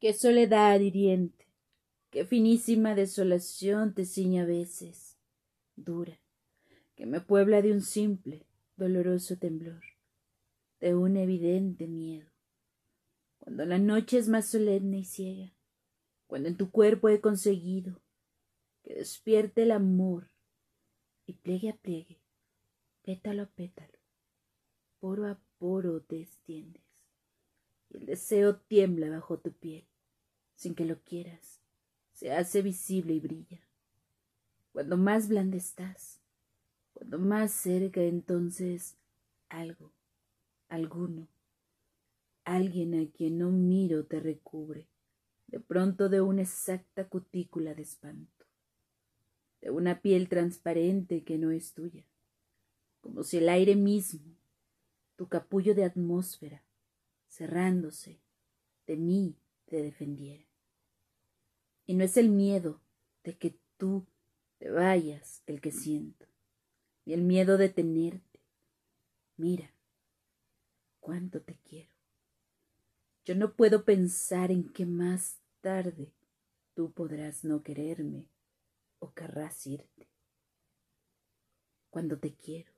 Qué soledad hiriente, qué finísima desolación te ciña a veces, dura, que me puebla de un simple, doloroso temblor, de un evidente miedo. Cuando la noche es más solemne y ciega, cuando en tu cuerpo he conseguido que despierte el amor y pliegue a pliegue, pétalo a pétalo, poro a poro te extiendes y el deseo tiembla bajo tu piel, sin que lo quieras, se hace visible y brilla. Cuando más blanda estás, cuando más cerca entonces algo, alguno, alguien a quien no miro te recubre, de pronto de una exacta cutícula de espanto, de una piel transparente que no es tuya, como si el aire mismo, tu capullo de atmósfera, cerrándose, de mí te defendiera. Y no es el miedo de que tú te vayas el que siento, ni el miedo de tenerte. Mira, cuánto te quiero. Yo no puedo pensar en que más tarde tú podrás no quererme o querrás irte. Cuando te quiero,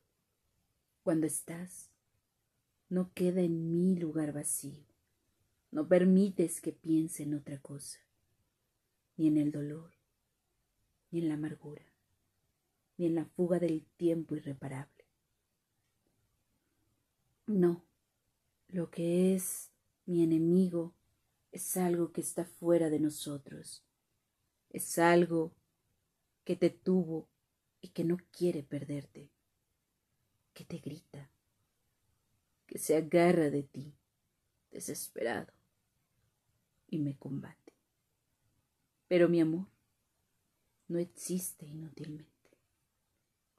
cuando estás, no queda en mí lugar vacío. No permites que piense en otra cosa, ni en el dolor, ni en la amargura, ni en la fuga del tiempo irreparable. No, lo que es mi enemigo es algo que está fuera de nosotros, es algo que te tuvo y que no quiere perderte, que te grita, que se agarra de ti, desesperado, y me combate. Pero mi amor no existe inútilmente.